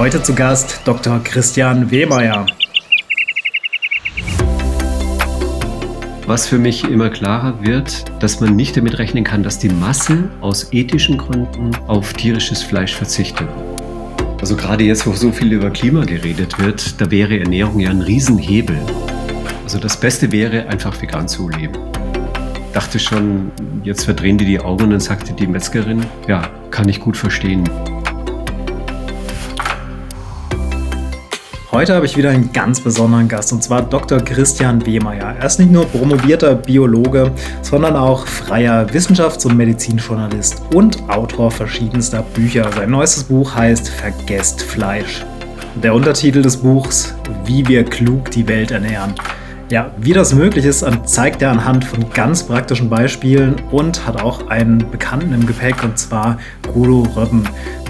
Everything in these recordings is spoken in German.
Heute zu Gast Dr. Christian Wehmeier. Was für mich immer klarer wird, dass man nicht damit rechnen kann, dass die Masse aus ethischen Gründen auf tierisches Fleisch verzichtet. Also gerade jetzt, wo so viel über Klima geredet wird, da wäre Ernährung ja ein Riesenhebel. Also das Beste wäre, einfach vegan zu leben. Dachte schon, jetzt verdrehen die die Augen und dann sagte die Metzgerin, ja, kann ich gut verstehen. Heute habe ich wieder einen ganz besonderen Gast und zwar Dr. Christian Wehmeier. Er ist nicht nur promovierter Biologe, sondern auch freier Wissenschafts- und Medizinjournalist und Autor verschiedenster Bücher. Sein neuestes Buch heißt Vergesst Fleisch. Der Untertitel des Buchs Wie wir klug die Welt ernähren. Ja, wie das möglich ist, zeigt er anhand von ganz praktischen Beispielen und hat auch einen Bekannten im Gepäck und zwar Gudo Röbben.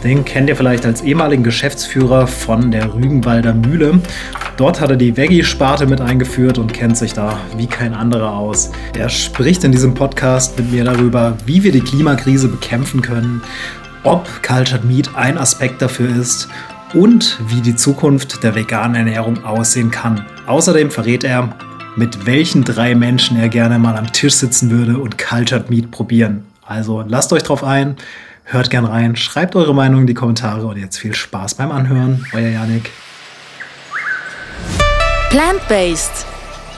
Den kennt ihr vielleicht als ehemaligen Geschäftsführer von der Rügenwalder Mühle. Dort hat er die Veggie-Sparte mit eingeführt und kennt sich da wie kein anderer aus. Er spricht in diesem Podcast mit mir darüber, wie wir die Klimakrise bekämpfen können, ob Cultured Meat ein Aspekt dafür ist und wie die Zukunft der veganen Ernährung aussehen kann. Außerdem verrät er, mit welchen drei Menschen er gerne mal am Tisch sitzen würde und Cultured Meat probieren. Also lasst euch drauf ein. Hört gern rein, schreibt eure Meinung in die Kommentare und jetzt viel Spaß beim Anhören. Euer Janik. Plant-Based,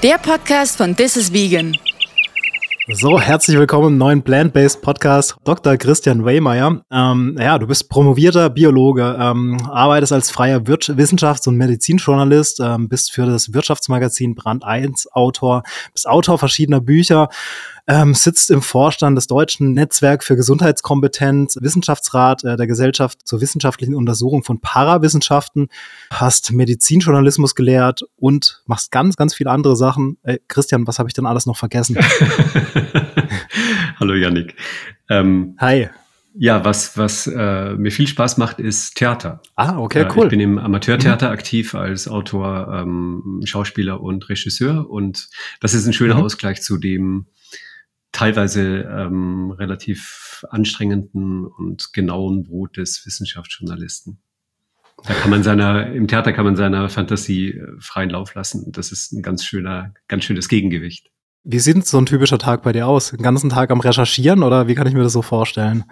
der Podcast von This is Vegan. So, herzlich willkommen im neuen Plant-Based Podcast. Dr. Christian Weymeyer. Ähm, ja, du bist promovierter Biologe, ähm, arbeitest als freier Wissenschafts- und Medizinjournalist, ähm, bist für das Wirtschaftsmagazin Brand 1 Autor, bist Autor verschiedener Bücher, ähm, sitzt im Vorstand des Deutschen Netzwerk für Gesundheitskompetenz, Wissenschaftsrat äh, der Gesellschaft zur wissenschaftlichen Untersuchung von Parawissenschaften, hast Medizinjournalismus gelehrt und machst ganz, ganz viele andere Sachen. Äh, Christian, was habe ich denn alles noch vergessen? Hallo Yannick. Ähm, Hi. Ja, was, was äh, mir viel Spaß macht, ist Theater. Ah, okay, cool. Ich bin im Amateurtheater mhm. aktiv als Autor, ähm, Schauspieler und Regisseur und das ist ein schöner mhm. Ausgleich zu dem, teilweise ähm, relativ anstrengenden und genauen Brot des Wissenschaftsjournalisten. Da kann man seiner, im Theater kann man seiner Fantasie äh, freien Lauf lassen. Das ist ein ganz schöner, ganz schönes Gegengewicht. Wie sieht so ein typischer Tag bei dir aus? Den ganzen Tag am Recherchieren oder wie kann ich mir das so vorstellen?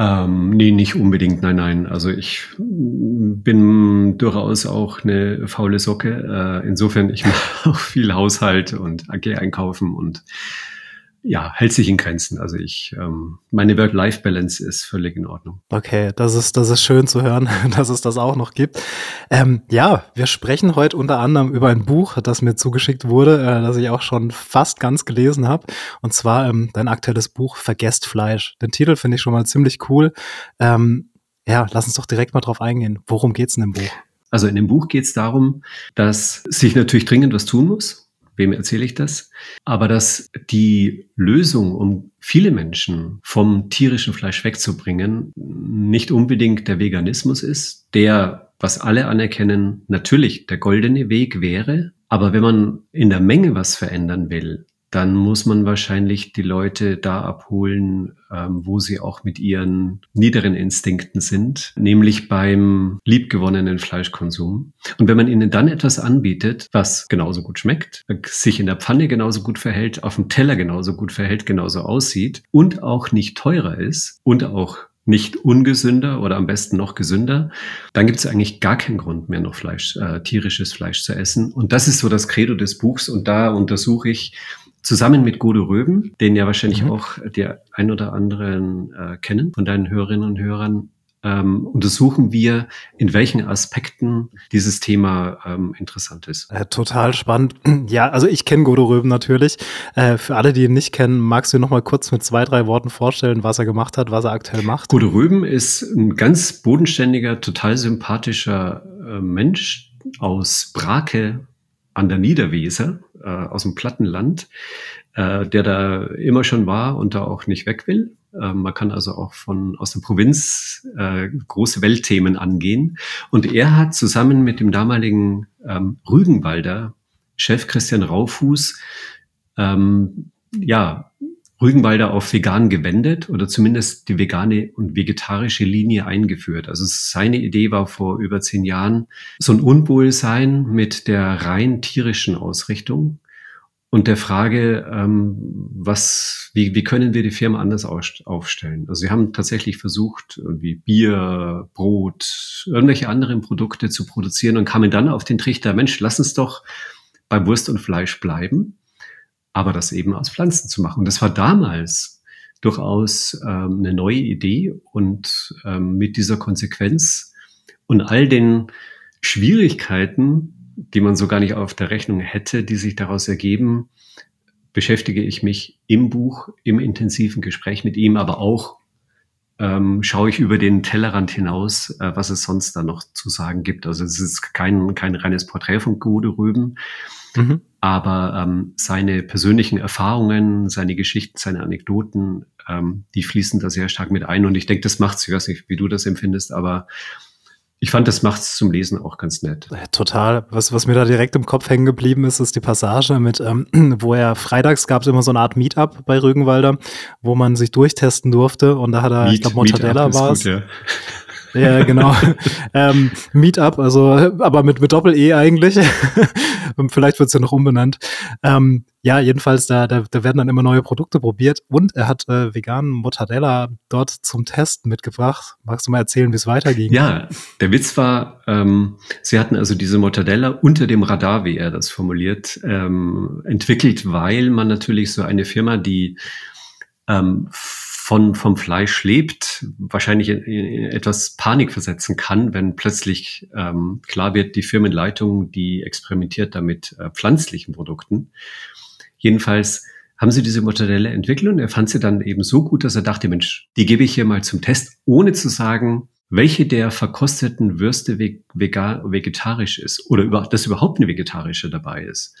Ähm, nee, nicht unbedingt, nein, nein. Also ich bin durchaus auch eine faule Socke. Äh, insofern, ich mache auch viel Haushalt und gehe einkaufen und ja, hält sich in Grenzen. Also ich, ähm, meine Work-Life-Balance ist völlig in Ordnung. Okay, das ist, das ist schön zu hören, dass es das auch noch gibt. Ähm, ja, wir sprechen heute unter anderem über ein Buch, das mir zugeschickt wurde, äh, das ich auch schon fast ganz gelesen habe. Und zwar ähm, dein aktuelles Buch Vergesst Fleisch. Den Titel finde ich schon mal ziemlich cool. Ähm, ja, lass uns doch direkt mal drauf eingehen. Worum geht's in dem Buch? Also in dem Buch geht es darum, dass sich natürlich dringend was tun muss wem erzähle ich das? Aber dass die Lösung, um viele Menschen vom tierischen Fleisch wegzubringen, nicht unbedingt der Veganismus ist, der, was alle anerkennen, natürlich der goldene Weg wäre. Aber wenn man in der Menge was verändern will, dann muss man wahrscheinlich die Leute da abholen, ähm, wo sie auch mit ihren niederen Instinkten sind, nämlich beim liebgewonnenen Fleischkonsum. Und wenn man ihnen dann etwas anbietet, was genauso gut schmeckt, sich in der Pfanne genauso gut verhält, auf dem Teller genauso gut verhält, genauso aussieht und auch nicht teurer ist und auch nicht ungesünder oder am besten noch gesünder, dann gibt es eigentlich gar keinen Grund mehr, noch Fleisch, äh, tierisches Fleisch zu essen. Und das ist so das Credo des Buchs. Und da untersuche ich zusammen mit Gude Röben, den ja wahrscheinlich mhm. auch die ein oder anderen äh, kennen von deinen Hörerinnen und Hörern, ähm, untersuchen wir, in welchen Aspekten dieses Thema ähm, interessant ist. Äh, total spannend. Ja, also ich kenne Godo Röben natürlich. Äh, für alle, die ihn nicht kennen, magst du noch mal kurz mit zwei, drei Worten vorstellen, was er gemacht hat, was er aktuell macht? Godo Röben ist ein ganz bodenständiger, total sympathischer äh, Mensch aus Brake an der Niederweser, äh, aus dem Plattenland, äh, der da immer schon war und da auch nicht weg will. Äh, man kann also auch von aus der Provinz äh, große Weltthemen angehen. Und er hat zusammen mit dem damaligen ähm, Rügenwalder Chef Christian Raufuß ähm, ja Rügenwalder auf vegan gewendet oder zumindest die vegane und vegetarische Linie eingeführt. Also seine Idee war vor über zehn Jahren so ein Unwohlsein mit der rein tierischen Ausrichtung und der Frage, ähm, was, wie, wie können wir die Firma anders aufstellen? Also sie haben tatsächlich versucht, irgendwie Bier, Brot, irgendwelche anderen Produkte zu produzieren und kamen dann auf den Trichter, Mensch, lass uns doch bei Wurst und Fleisch bleiben, aber das eben aus Pflanzen zu machen. Und das war damals durchaus ähm, eine neue Idee und ähm, mit dieser Konsequenz und all den Schwierigkeiten, die man so gar nicht auf der Rechnung hätte, die sich daraus ergeben, beschäftige ich mich im Buch, im intensiven Gespräch mit ihm, aber auch ähm, schaue ich über den Tellerrand hinaus, äh, was es sonst da noch zu sagen gibt. Also es ist kein, kein reines Porträt von Gode Rüben, mhm. aber ähm, seine persönlichen Erfahrungen, seine Geschichten, seine Anekdoten, ähm, die fließen da sehr stark mit ein. Und ich denke, das macht's, ich weiß nicht, wie du das empfindest, aber ich fand, das macht es zum Lesen auch ganz nett. Total. Was, was mir da direkt im Kopf hängen geblieben ist, ist die Passage mit, ähm, wo er freitags gab es immer so eine Art Meetup bei Rügenwalder, wo man sich durchtesten durfte und da hat er, Meet, ich glaube, Mortadella war es. Ja. Ja, genau. ähm, Meetup, also aber mit, mit Doppel-E eigentlich. Vielleicht wird es ja noch umbenannt. Ähm, ja, jedenfalls, da, da, da werden dann immer neue Produkte probiert und er hat äh, veganen Mortadella dort zum Testen mitgebracht. Magst du mal erzählen, wie es weiterging? Ja, der Witz war, ähm, sie hatten also diese Mortadella unter dem Radar, wie er das formuliert, ähm, entwickelt, weil man natürlich so eine Firma, die ähm, von, vom Fleisch lebt, wahrscheinlich in, in etwas Panik versetzen kann, wenn plötzlich ähm, klar wird, die Firmenleitung, die experimentiert damit äh, pflanzlichen Produkten. Jedenfalls haben sie diese Mortadella entwickelt und er fand sie dann eben so gut, dass er dachte, Mensch, die gebe ich hier mal zum Test, ohne zu sagen, welche der verkosteten Würste vegetarisch ist oder über, dass überhaupt eine vegetarische dabei ist.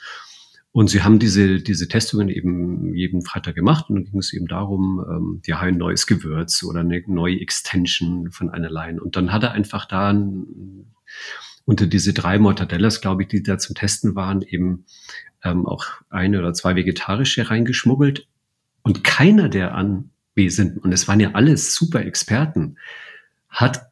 Und sie haben diese, diese Testungen eben jeden Freitag gemacht und dann ging es eben darum, ähm, ja, ein neues Gewürz oder eine neue Extension von einer Line. Und dann hat er einfach da ein, unter diese drei Mortadellas, glaube ich, die da zum Testen waren, eben ähm, auch eine oder zwei vegetarische reingeschmuggelt. Und keiner der Anwesenden, und es waren ja alles super Experten, hat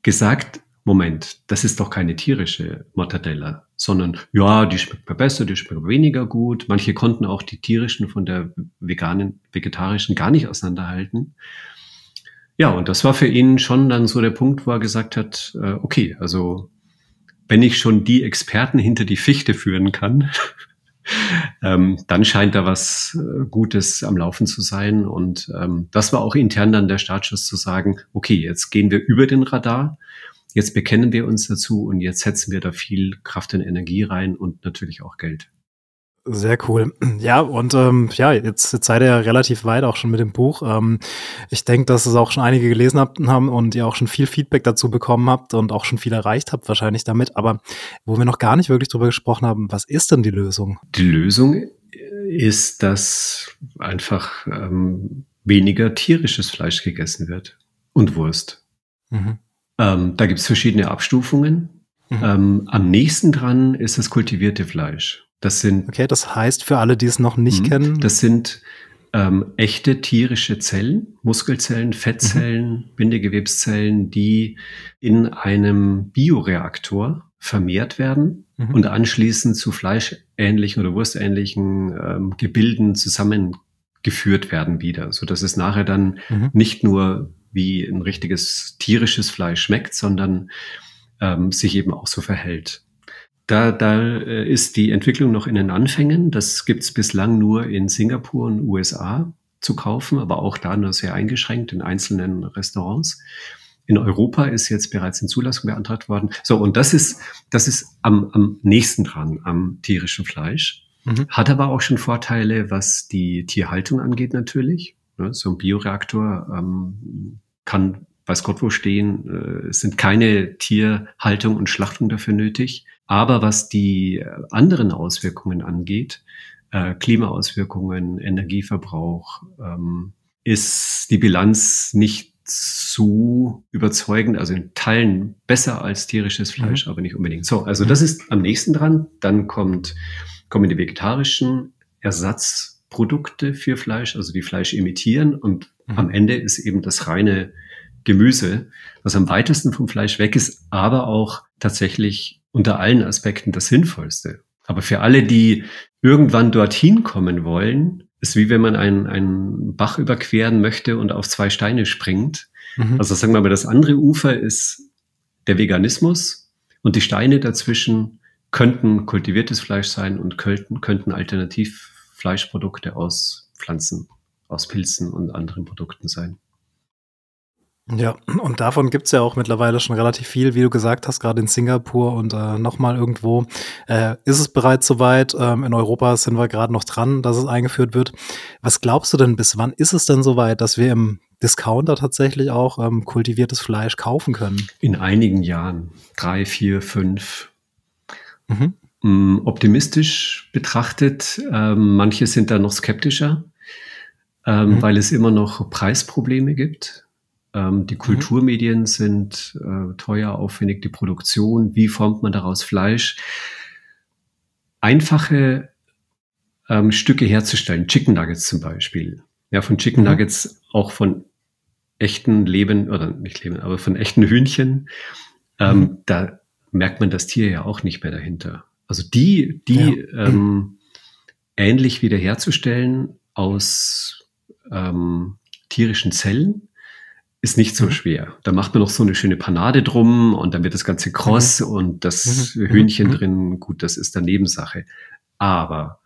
gesagt, Moment, das ist doch keine tierische Mortadella, sondern ja, die schmeckt mir besser, die schmeckt weniger gut. Manche konnten auch die tierischen von der veganen, vegetarischen gar nicht auseinanderhalten. Ja, und das war für ihn schon dann so der Punkt, wo er gesagt hat, äh, okay, also wenn ich schon die Experten hinter die Fichte führen kann, ähm, dann scheint da was äh, Gutes am Laufen zu sein. Und ähm, das war auch intern dann der Startschuss zu sagen, okay, jetzt gehen wir über den Radar Jetzt bekennen wir uns dazu und jetzt setzen wir da viel Kraft und Energie rein und natürlich auch Geld. Sehr cool. Ja, und ähm, ja, jetzt, jetzt seid ihr ja relativ weit auch schon mit dem Buch. Ähm, ich denke, dass es auch schon einige gelesen habt, haben und ihr auch schon viel Feedback dazu bekommen habt und auch schon viel erreicht habt wahrscheinlich damit. Aber wo wir noch gar nicht wirklich drüber gesprochen haben, was ist denn die Lösung? Die Lösung ist, dass einfach ähm, weniger tierisches Fleisch gegessen wird und Wurst. Mhm. Ähm, da gibt es verschiedene Abstufungen. Mhm. Ähm, am nächsten dran ist das kultivierte Fleisch. Das sind. Okay, das heißt für alle, die es noch nicht mh, kennen. Das sind ähm, echte tierische Zellen, Muskelzellen, Fettzellen, mhm. Bindegewebszellen, die in einem Bioreaktor vermehrt werden mhm. und anschließend zu fleischähnlichen oder wurstähnlichen ähm, Gebilden zusammengeführt werden wieder, so dass es nachher dann mhm. nicht nur wie ein richtiges tierisches Fleisch schmeckt, sondern ähm, sich eben auch so verhält. Da, da äh, ist die Entwicklung noch in den Anfängen. Das gibt es bislang nur in Singapur und USA zu kaufen, aber auch da nur sehr eingeschränkt in einzelnen Restaurants. In Europa ist jetzt bereits eine Zulassung beantragt worden. So, und das ist, das ist am, am nächsten dran, am tierischen Fleisch. Mhm. Hat aber auch schon Vorteile, was die Tierhaltung angeht, natürlich. Ne, so ein Bioreaktor ähm, kann weiß Gott wo stehen. Äh, es sind keine Tierhaltung und Schlachtung dafür nötig. Aber was die äh, anderen Auswirkungen angeht, äh, Klimaauswirkungen, Energieverbrauch, ähm, ist die Bilanz nicht so überzeugend, also in Teilen besser als tierisches Fleisch, mhm. aber nicht unbedingt. So, also das ist am nächsten dran. Dann kommt, kommen die vegetarischen Ersatz Ersatzprodukte für Fleisch, also die Fleisch imitieren und mhm. am Ende ist eben das reine Gemüse, was am weitesten vom Fleisch weg ist, aber auch tatsächlich unter allen Aspekten das Sinnvollste. Aber für alle, die irgendwann dorthin kommen wollen, ist wie wenn man einen, einen Bach überqueren möchte und auf zwei Steine springt. Mhm. Also sagen wir mal, das andere Ufer ist der Veganismus und die Steine dazwischen könnten kultiviertes Fleisch sein und könnten, könnten Alternativfleischprodukte aus Pflanzen, aus Pilzen und anderen Produkten sein. Ja, und davon gibt's ja auch mittlerweile schon relativ viel, wie du gesagt hast, gerade in Singapur und äh, nochmal irgendwo äh, ist es bereits soweit. Ähm, in Europa sind wir gerade noch dran, dass es eingeführt wird. Was glaubst du denn, bis wann ist es denn soweit, dass wir im Discounter tatsächlich auch ähm, kultiviertes Fleisch kaufen können? In einigen Jahren, drei, vier, fünf. Mhm. Mm, optimistisch betrachtet, ähm, manche sind da noch skeptischer, ähm, mhm. weil es immer noch Preisprobleme gibt ähm, die mhm. Kulturmedien mhm. sind äh, teuer, aufwendig, die Produktion, wie formt man daraus Fleisch? Einfache ähm, Stücke herzustellen, Chicken Nuggets zum Beispiel. Ja, von Chicken mhm. Nuggets auch von echten Leben, oder nicht Leben, aber von echten Hühnchen. Ähm, mhm. Da merkt man das Tier ja auch nicht mehr dahinter. Also die, die ja. ähm, ähnlich wiederherzustellen aus ähm, tierischen Zellen, ist nicht so mhm. schwer. Da macht man noch so eine schöne Panade drum und dann wird das Ganze kross mhm. und das mhm. mhm. Hühnchen mhm. drin, gut, das ist dann Nebensache. Aber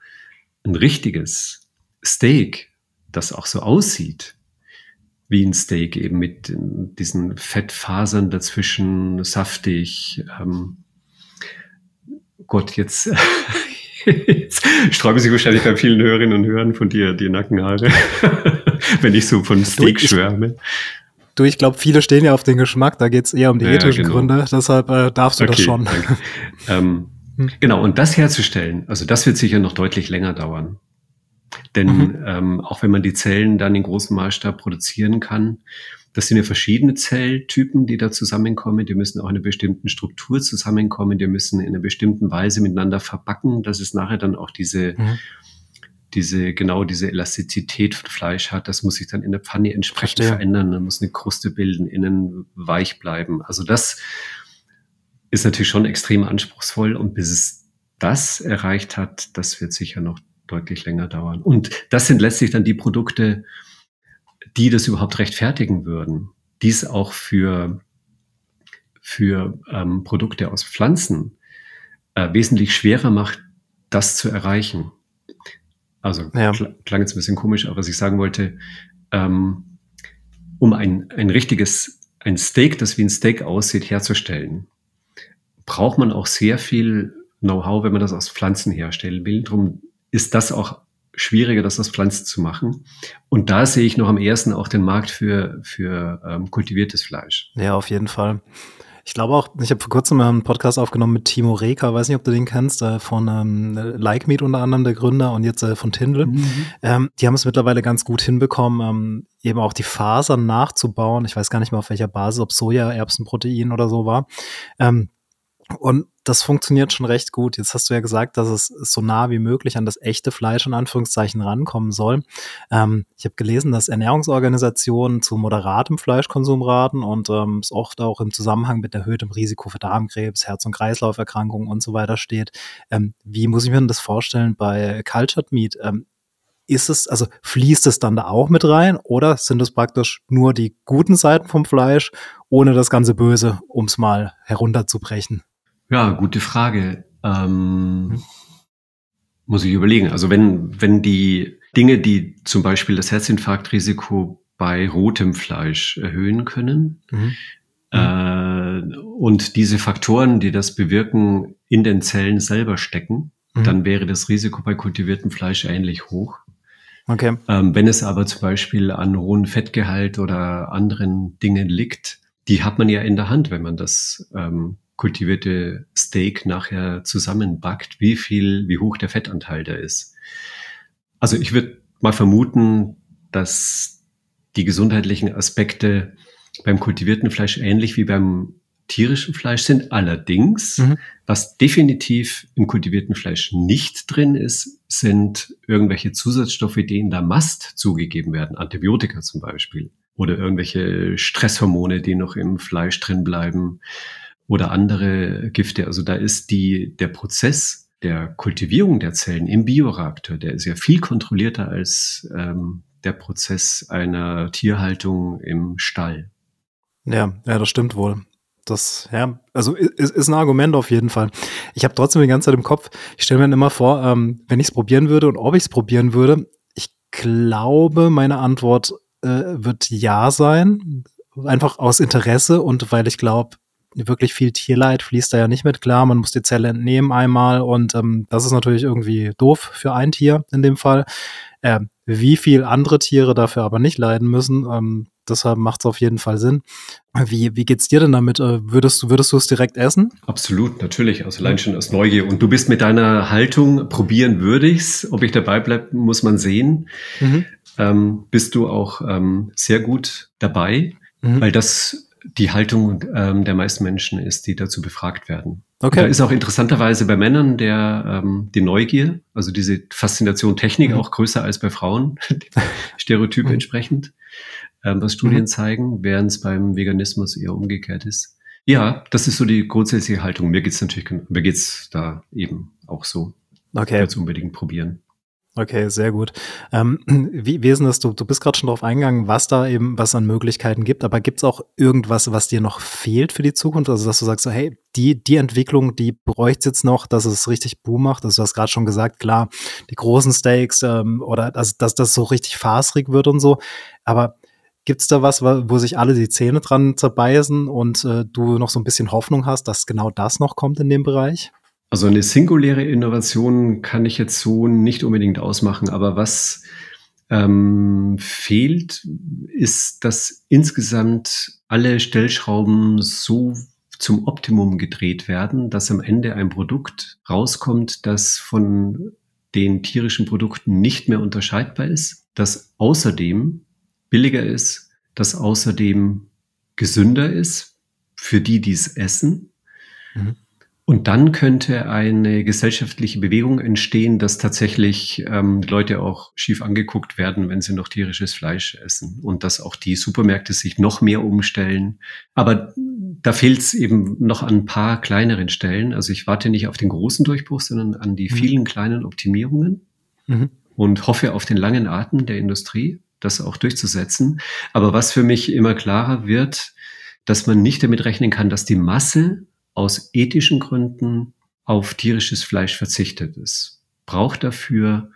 ein richtiges Steak, das auch so aussieht, wie ein Steak, eben mit diesen Fettfasern dazwischen, saftig. Ähm, Gott, jetzt sträuben sich wahrscheinlich bei vielen Hörerinnen und Hörern von dir die Nackenhaare, wenn ich so von Steak schwärme. Du, ich glaube, viele stehen ja auf den Geschmack, da geht es eher um die ja, ethischen genau. Gründe, deshalb äh, darfst du okay, das schon. ähm, hm. Genau, und das herzustellen, also das wird sicher noch deutlich länger dauern. Denn mhm. ähm, auch wenn man die Zellen dann in großem Maßstab produzieren kann, das sind ja verschiedene Zelltypen, die da zusammenkommen. Die müssen auch in einer bestimmten Struktur zusammenkommen. Die müssen in einer bestimmten Weise miteinander verbacken, dass es nachher dann auch diese mhm diese, genau diese Elastizität von Fleisch hat, das muss sich dann in der Pfanne entsprechend Verstehe. verändern. Dann muss eine Kruste bilden, innen weich bleiben. Also das ist natürlich schon extrem anspruchsvoll und bis es das erreicht hat, das wird sicher noch deutlich länger dauern. Und das sind letztlich dann die Produkte, die das überhaupt rechtfertigen würden. Dies auch für, für ähm, Produkte aus Pflanzen äh, wesentlich schwerer macht, das zu erreichen. Also ja. klang jetzt ein bisschen komisch, aber was ich sagen wollte, ähm, um ein, ein richtiges, ein Steak, das wie ein Steak aussieht, herzustellen, braucht man auch sehr viel Know-how, wenn man das aus Pflanzen herstellen will. Darum ist das auch schwieriger, das aus Pflanzen zu machen. Und da sehe ich noch am ersten auch den Markt für, für ähm, kultiviertes Fleisch. Ja, auf jeden Fall. Ich glaube auch, ich habe vor kurzem einen Podcast aufgenommen mit Timo Reker, weiß nicht, ob du den kennst, äh, von ähm, Like Meat unter anderem, der Gründer und jetzt äh, von Tindle. Mhm. Ähm, die haben es mittlerweile ganz gut hinbekommen, ähm, eben auch die Fasern nachzubauen. Ich weiß gar nicht mehr auf welcher Basis, ob Soja, Erbsenprotein oder so war. Ähm, und das funktioniert schon recht gut. Jetzt hast du ja gesagt, dass es so nah wie möglich an das echte Fleisch in Anführungszeichen rankommen soll. Ähm, ich habe gelesen, dass Ernährungsorganisationen zu moderatem Fleischkonsum raten und ähm, es oft auch im Zusammenhang mit erhöhtem Risiko für Darmkrebs, Herz- und Kreislauferkrankungen und so weiter steht. Ähm, wie muss ich mir denn das vorstellen bei Cultured Meat? Ähm, ist es, also fließt es dann da auch mit rein oder sind es praktisch nur die guten Seiten vom Fleisch, ohne das ganze Böse, um es mal herunterzubrechen? Ja, gute Frage. Ähm, hm. muss ich überlegen. Also wenn, wenn die Dinge, die zum Beispiel das Herzinfarktrisiko bei rotem Fleisch erhöhen können, mhm. äh, und diese Faktoren, die das bewirken, in den Zellen selber stecken, mhm. dann wäre das Risiko bei kultiviertem Fleisch ähnlich hoch. Okay. Ähm, wenn es aber zum Beispiel an hohem Fettgehalt oder anderen Dingen liegt, die hat man ja in der Hand, wenn man das ähm, kultivierte Steak nachher zusammenbackt, wie viel, wie hoch der Fettanteil da ist. Also ich würde mal vermuten, dass die gesundheitlichen Aspekte beim kultivierten Fleisch ähnlich wie beim tierischen Fleisch sind. Allerdings, mhm. was definitiv im kultivierten Fleisch nicht drin ist, sind irgendwelche Zusatzstoffe, die in der Mast zugegeben werden. Antibiotika zum Beispiel. Oder irgendwelche Stresshormone, die noch im Fleisch drin bleiben. Oder andere Gifte. Also da ist die, der Prozess der Kultivierung der Zellen im Bioreaktor, der ist ja viel kontrollierter als ähm, der Prozess einer Tierhaltung im Stall. Ja, ja, das stimmt wohl. Das, ja, also ist, ist ein Argument auf jeden Fall. Ich habe trotzdem die ganze Zeit im Kopf, ich stelle mir dann immer vor, ähm, wenn ich es probieren würde und ob ich es probieren würde, ich glaube, meine Antwort äh, wird ja sein. Einfach aus Interesse und weil ich glaube, wirklich viel Tierleid fließt da ja nicht mit klar. Man muss die Zelle entnehmen einmal und ähm, das ist natürlich irgendwie doof für ein Tier in dem Fall. Äh, wie viel andere Tiere dafür aber nicht leiden müssen, ähm, deshalb macht es auf jeden Fall Sinn. Wie, wie geht's dir denn damit? Äh, würdest, würdest du es direkt essen? Absolut, natürlich. Also allein schon aus Neugier. Und du bist mit deiner Haltung, probieren würde ich's. Ob ich dabei bleibe, muss man sehen. Mhm. Ähm, bist du auch ähm, sehr gut dabei, mhm. weil das die Haltung ähm, der meisten Menschen ist, die dazu befragt werden. Okay. Da ist auch interessanterweise bei Männern der ähm, die Neugier, also diese Faszination Technik mhm. auch größer als bei Frauen, Stereotype mhm. entsprechend, ähm, was Studien mhm. zeigen, während es beim Veganismus eher umgekehrt ist. Ja, das ist so die grundsätzliche Haltung. Mir geht's natürlich, mir geht's da eben auch so. Okay. Ich unbedingt probieren. Okay, sehr gut. Ähm, wie, wie ist denn das? Du, du bist gerade schon darauf eingegangen, was da eben, was an Möglichkeiten gibt, aber gibt es auch irgendwas, was dir noch fehlt für die Zukunft? Also, dass du sagst, so, hey, die, die Entwicklung, die bräuchte jetzt noch, dass es richtig Boom macht. Also, du hast gerade schon gesagt, klar, die großen Stakes ähm, oder also, dass das so richtig fasrig wird und so. Aber Gibt es da was, wo sich alle die Zähne dran zerbeißen und äh, du noch so ein bisschen Hoffnung hast, dass genau das noch kommt in dem Bereich? Also eine singuläre Innovation kann ich jetzt so nicht unbedingt ausmachen, aber was ähm, fehlt, ist, dass insgesamt alle Stellschrauben so zum Optimum gedreht werden, dass am Ende ein Produkt rauskommt, das von den tierischen Produkten nicht mehr unterscheidbar ist, das außerdem billiger ist, das außerdem gesünder ist für die, die es essen. Mhm. Und dann könnte eine gesellschaftliche Bewegung entstehen, dass tatsächlich ähm, Leute auch schief angeguckt werden, wenn sie noch tierisches Fleisch essen und dass auch die Supermärkte sich noch mehr umstellen. Aber da fehlt es eben noch an ein paar kleineren Stellen. Also ich warte nicht auf den großen Durchbruch, sondern an die mhm. vielen kleinen Optimierungen mhm. und hoffe auf den langen Atem der Industrie, das auch durchzusetzen. Aber was für mich immer klarer wird, dass man nicht damit rechnen kann, dass die Masse aus ethischen Gründen auf tierisches Fleisch verzichtet. Es braucht dafür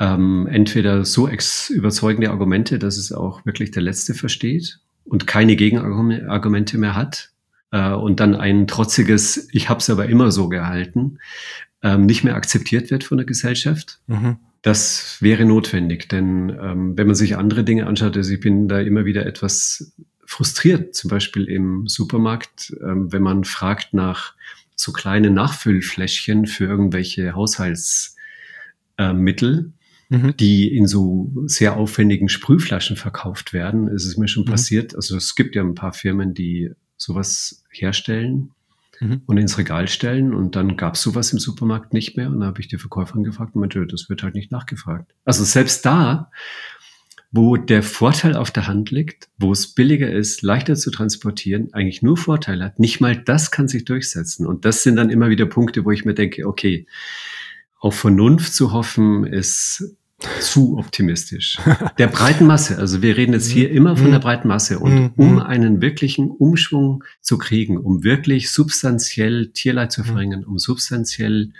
ähm, entweder so überzeugende Argumente, dass es auch wirklich der Letzte versteht und keine Gegenargumente mehr hat äh, und dann ein trotziges, ich habe es aber immer so gehalten, ähm, nicht mehr akzeptiert wird von der Gesellschaft. Mhm. Das wäre notwendig, denn ähm, wenn man sich andere Dinge anschaut, also ich bin da immer wieder etwas frustriert, zum Beispiel im Supermarkt, ähm, wenn man fragt nach so kleinen Nachfüllfläschchen für irgendwelche Haushaltsmittel, äh, mhm. die in so sehr aufwendigen Sprühflaschen verkauft werden. Es ist mir schon mhm. passiert. Also es gibt ja ein paar Firmen, die sowas herstellen mhm. und ins Regal stellen und dann gab es sowas im Supermarkt nicht mehr und da habe ich die Verkäuferin gefragt und meinte, das wird halt nicht nachgefragt. Also selbst da wo der Vorteil auf der Hand liegt, wo es billiger ist, leichter zu transportieren, eigentlich nur Vorteile hat. Nicht mal das kann sich durchsetzen. Und das sind dann immer wieder Punkte, wo ich mir denke, okay, auf Vernunft zu hoffen ist zu optimistisch. Der breiten Masse, also wir reden jetzt hier immer von der mhm. breiten Masse und mhm. um einen wirklichen Umschwung zu kriegen, um wirklich substanziell Tierleid zu mhm. verringern, um substanziell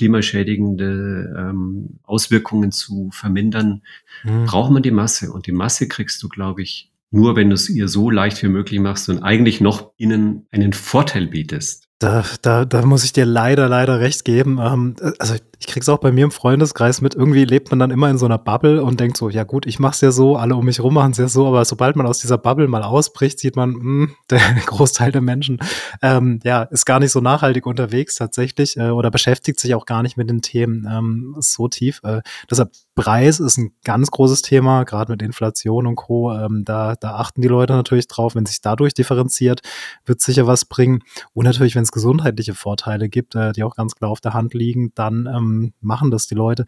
klimaschädigende ähm, Auswirkungen zu vermindern, mhm. braucht man die Masse. Und die Masse kriegst du, glaube ich, nur, wenn du es ihr so leicht wie möglich machst und eigentlich noch ihnen einen Vorteil bietest. Da, da, da muss ich dir leider, leider recht geben. Ähm, also ich krieg's auch bei mir im Freundeskreis mit. Irgendwie lebt man dann immer in so einer Bubble und denkt so, ja gut, ich mach's ja so, alle um mich rum machen's ja so, aber sobald man aus dieser Bubble mal ausbricht, sieht man, mh, hm, der Großteil der Menschen, ähm, ja, ist gar nicht so nachhaltig unterwegs tatsächlich äh, oder beschäftigt sich auch gar nicht mit den Themen ähm, so tief. Äh, deshalb Preis ist ein ganz großes Thema, gerade mit Inflation und Co. Ähm, da, da achten die Leute natürlich drauf. Wenn sich dadurch differenziert, wird sicher was bringen. Und natürlich, wenn es gesundheitliche Vorteile gibt, äh, die auch ganz klar auf der Hand liegen, dann ähm, machen das die Leute.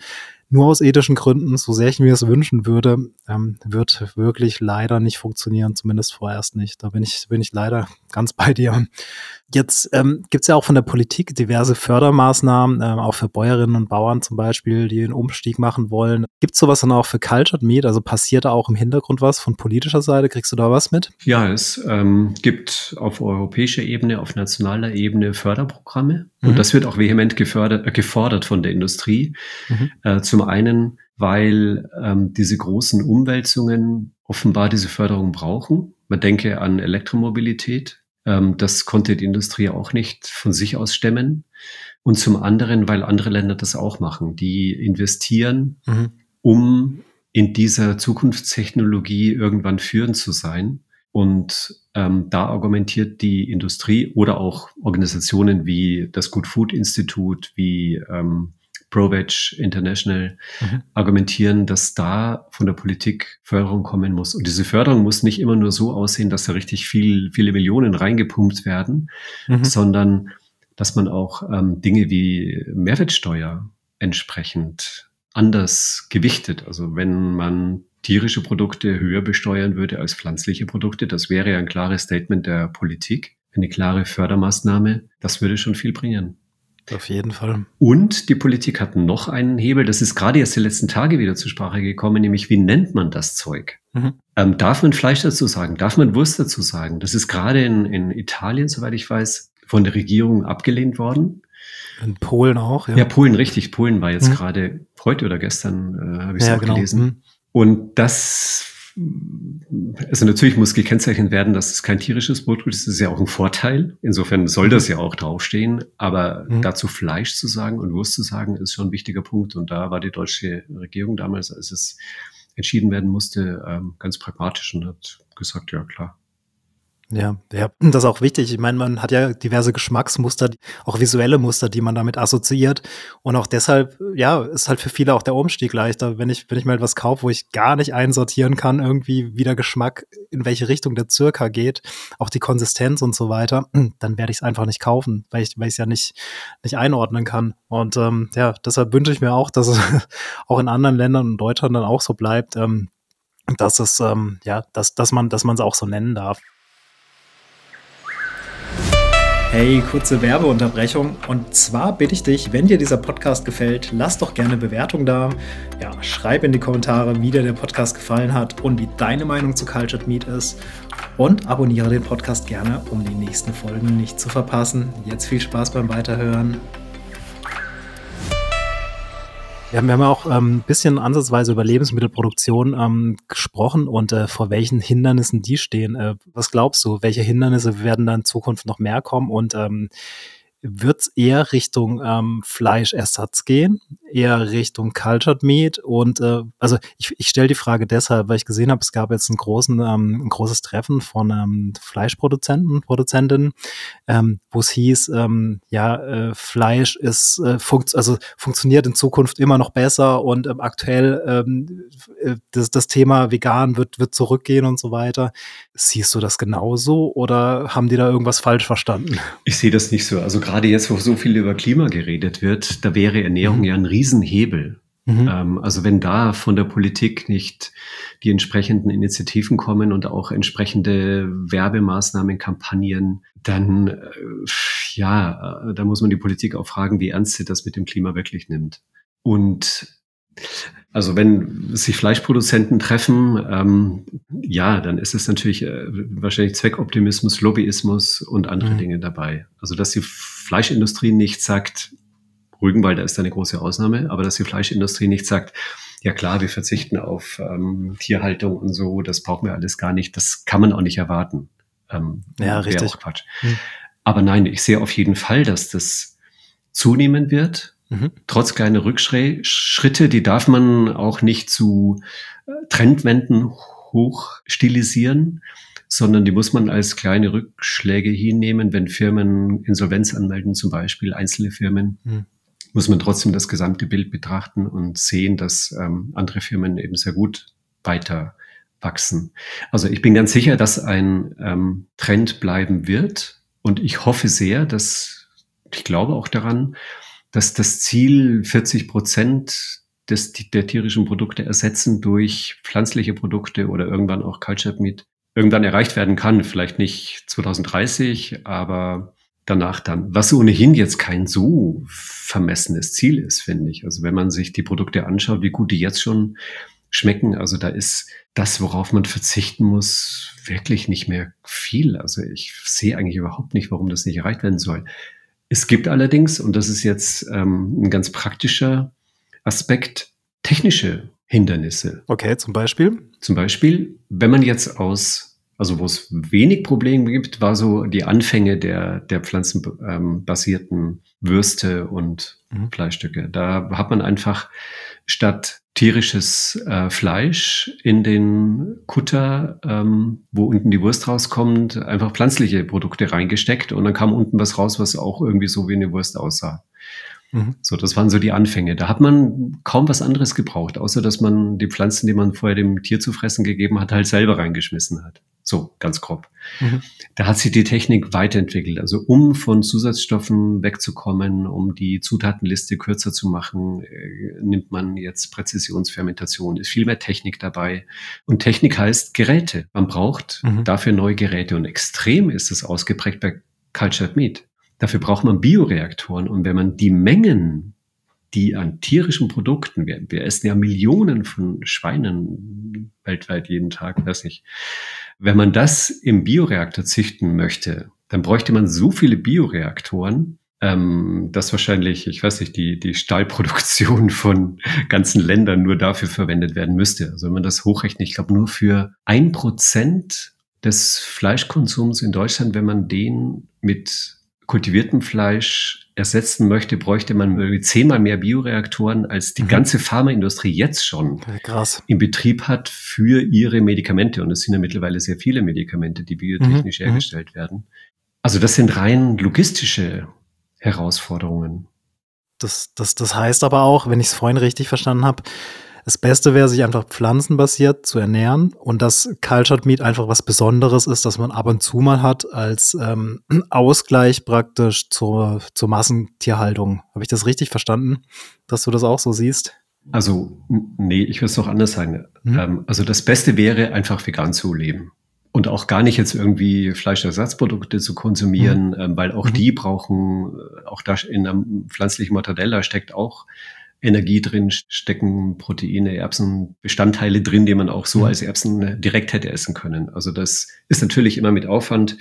Nur aus ethischen Gründen, so sehr ich mir es wünschen würde, ähm, wird wirklich leider nicht funktionieren, zumindest vorerst nicht. Da bin ich, bin ich leider ganz bei dir. Jetzt ähm, gibt es ja auch von der Politik diverse Fördermaßnahmen, ähm, auch für Bäuerinnen und Bauern zum Beispiel, die einen Umstieg machen wollen. Gibt es sowas dann auch für Cultured Meat? Also passiert da auch im Hintergrund was von politischer Seite? Kriegst du da was mit? Ja, es ähm, gibt auf europäischer Ebene, auf nationaler Ebene Förderprogramme. Mhm. Und das wird auch vehement gefördert, äh, gefordert von der Industrie. Mhm. Äh, zum einen, weil ähm, diese großen Umwälzungen offenbar diese Förderung brauchen. Man denke an Elektromobilität, ähm, das konnte die Industrie auch nicht von sich aus stemmen. Und zum anderen, weil andere Länder das auch machen. Die investieren, mhm. um in dieser Zukunftstechnologie irgendwann führend zu sein. Und ähm, da argumentiert die Industrie oder auch Organisationen wie das Good Food Institute, wie ähm, ProVeg International mhm. argumentieren, dass da von der Politik Förderung kommen muss. Und diese Förderung muss nicht immer nur so aussehen, dass da richtig viel, viele Millionen reingepumpt werden, mhm. sondern dass man auch ähm, Dinge wie Mehrwertsteuer entsprechend anders gewichtet. Also wenn man tierische Produkte höher besteuern würde als pflanzliche Produkte, das wäre ein klares Statement der Politik, eine klare Fördermaßnahme, das würde schon viel bringen. Auf jeden Fall. Und die Politik hat noch einen Hebel, das ist gerade erst die letzten Tage wieder zur Sprache gekommen, nämlich wie nennt man das Zeug? Mhm. Ähm, darf man Fleisch dazu sagen? Darf man Wurst dazu sagen? Das ist gerade in, in Italien, soweit ich weiß, von der Regierung abgelehnt worden. In Polen auch, ja. Ja, Polen, richtig. Polen war jetzt mhm. gerade heute oder gestern, äh, habe ich es ja, auch genau. gelesen. Mhm. Und das also natürlich muss gekennzeichnet werden, dass es kein tierisches Brotgut ist. Das ist ja auch ein Vorteil. Insofern soll das ja auch draufstehen. Aber mhm. dazu Fleisch zu sagen und Wurst zu sagen, ist schon ein wichtiger Punkt. Und da war die deutsche Regierung damals, als es entschieden werden musste, ähm, ganz pragmatisch und hat gesagt, ja klar, ja, ja, das ist auch wichtig. Ich meine, man hat ja diverse Geschmacksmuster, auch visuelle Muster, die man damit assoziiert. Und auch deshalb, ja, ist halt für viele auch der Umstieg leichter. Wenn ich, wenn ich mal etwas kaufe, wo ich gar nicht einsortieren kann, irgendwie wie der Geschmack, in welche Richtung der circa geht, auch die Konsistenz und so weiter, dann werde ich es einfach nicht kaufen, weil ich, weil es ja nicht, nicht einordnen kann. Und ähm, ja, deshalb wünsche ich mir auch, dass es auch in anderen Ländern und Deutschland dann auch so bleibt, ähm, dass es, ähm, ja, dass, dass man, dass man es auch so nennen darf. Hey, kurze Werbeunterbrechung. Und zwar bitte ich dich, wenn dir dieser Podcast gefällt, lass doch gerne Bewertung da. Ja, schreib in die Kommentare, wie dir der Podcast gefallen hat und wie deine Meinung zu Cultured Meat ist. Und abonniere den Podcast gerne, um die nächsten Folgen nicht zu verpassen. Jetzt viel Spaß beim Weiterhören. Ja, wir haben ja auch ein ähm, bisschen ansatzweise über Lebensmittelproduktion ähm, gesprochen und äh, vor welchen Hindernissen die stehen. Äh, was glaubst du, welche Hindernisse werden da in Zukunft noch mehr kommen und ähm, wird es eher Richtung ähm, Fleischersatz gehen, eher Richtung Cultured Meat und äh, also ich, ich stelle die Frage deshalb, weil ich gesehen habe, es gab jetzt einen großen, ähm, ein großes Treffen von ähm, Fleischproduzenten, Produzentinnen, ähm, wo es hieß, ähm, ja, äh, Fleisch ist äh, funkt, also funktioniert in Zukunft immer noch besser und ähm, aktuell ähm, äh, das, das Thema vegan wird, wird zurückgehen und so weiter. Siehst du das genauso oder haben die da irgendwas falsch verstanden? Ich sehe das nicht so. Also gerade jetzt, wo so viel über Klima geredet wird, da wäre Ernährung mhm. ja ein Riesenhebel. Mhm. Ähm, also wenn da von der Politik nicht die entsprechenden Initiativen kommen und auch entsprechende Werbemaßnahmen, Kampagnen, dann äh, ja, äh, da muss man die Politik auch fragen, wie ernst sie das mit dem Klima wirklich nimmt. Und also wenn sich Fleischproduzenten treffen, ähm, ja, dann ist es natürlich äh, wahrscheinlich Zweckoptimismus, Lobbyismus und andere mhm. Dinge dabei. Also dass die Fleischindustrie nicht sagt, Rügenwalder ist eine große Ausnahme, aber dass die Fleischindustrie nicht sagt, ja klar, wir verzichten auf ähm, Tierhaltung und so, das brauchen wir alles gar nicht, das kann man auch nicht erwarten. Ähm, ja, richtig. Auch Quatsch. Mhm. Aber nein, ich sehe auf jeden Fall, dass das zunehmen wird. Mhm. Trotz kleiner Rückschritte, die darf man auch nicht zu äh, Trendwenden hochstilisieren, sondern die muss man als kleine Rückschläge hinnehmen, wenn Firmen Insolvenz anmelden, zum Beispiel einzelne Firmen. Mhm. Muss man trotzdem das gesamte Bild betrachten und sehen, dass ähm, andere Firmen eben sehr gut weiter wachsen. Also ich bin ganz sicher, dass ein ähm, Trend bleiben wird. Und ich hoffe sehr, dass, ich glaube auch daran, dass das Ziel 40 Prozent des, der tierischen Produkte ersetzen durch pflanzliche Produkte oder irgendwann auch Cultured Meat irgendwann erreicht werden kann. Vielleicht nicht 2030, aber danach dann. Was ohnehin jetzt kein so vermessenes Ziel ist, finde ich. Also wenn man sich die Produkte anschaut, wie gut die jetzt schon schmecken, also da ist das, worauf man verzichten muss, wirklich nicht mehr viel. Also ich sehe eigentlich überhaupt nicht, warum das nicht erreicht werden soll. Es gibt allerdings, und das ist jetzt ähm, ein ganz praktischer Aspekt, technische Hindernisse. Okay, zum Beispiel? Zum Beispiel, wenn man jetzt aus, also wo es wenig Probleme gibt, war so die Anfänge der, der pflanzenbasierten Würste und mhm. Fleischstücke. Da hat man einfach statt tierisches äh, Fleisch in den Kutter, ähm, wo unten die Wurst rauskommt, einfach pflanzliche Produkte reingesteckt und dann kam unten was raus, was auch irgendwie so wie eine Wurst aussah. Mhm. So, das waren so die Anfänge. Da hat man kaum was anderes gebraucht, außer dass man die Pflanzen, die man vorher dem Tier zu fressen gegeben hat, halt selber reingeschmissen hat. So, ganz grob. Mhm. Da hat sich die Technik weiterentwickelt. Also um von Zusatzstoffen wegzukommen, um die Zutatenliste kürzer zu machen, äh, nimmt man jetzt Präzisionsfermentation. Ist viel mehr Technik dabei. Und Technik heißt Geräte. Man braucht mhm. dafür neue Geräte. Und extrem ist es ausgeprägt bei Cultured Meat. Dafür braucht man Bioreaktoren. Und wenn man die Mengen, die an tierischen Produkten, wir, wir essen ja Millionen von Schweinen weltweit jeden Tag, weiß nicht. Wenn man das im Bioreaktor züchten möchte, dann bräuchte man so viele Bioreaktoren, ähm, dass wahrscheinlich, ich weiß nicht, die, die Stahlproduktion von ganzen Ländern nur dafür verwendet werden müsste. Also wenn man das hochrechnet, ich glaube nur für ein Prozent des Fleischkonsums in Deutschland, wenn man den mit kultiviertem Fleisch ersetzen möchte, bräuchte man zehnmal mehr Bioreaktoren, als die mhm. ganze Pharmaindustrie jetzt schon Krass. im Betrieb hat für ihre Medikamente. Und es sind ja mittlerweile sehr viele Medikamente, die biotechnisch mhm. mhm. hergestellt werden. Also das sind rein logistische Herausforderungen. Das, das, das heißt aber auch, wenn ich es vorhin richtig verstanden habe, das Beste wäre, sich einfach pflanzenbasiert zu ernähren und dass Cultured Meat einfach was Besonderes ist, dass man ab und zu mal hat als ähm, Ausgleich praktisch zur, zur Massentierhaltung. Habe ich das richtig verstanden, dass du das auch so siehst? Also, nee, ich würde es noch anders sagen. Hm? Ähm, also das Beste wäre, einfach vegan zu leben. Und auch gar nicht jetzt irgendwie Fleischersatzprodukte zu konsumieren, mhm. ähm, weil auch mhm. die brauchen, äh, auch da in einem pflanzlichen Mortadella steckt auch Energie drin, stecken Proteine, Erbsen, Bestandteile drin, die man auch so mhm. als Erbsen direkt hätte essen können. Also das ist natürlich immer mit Aufwand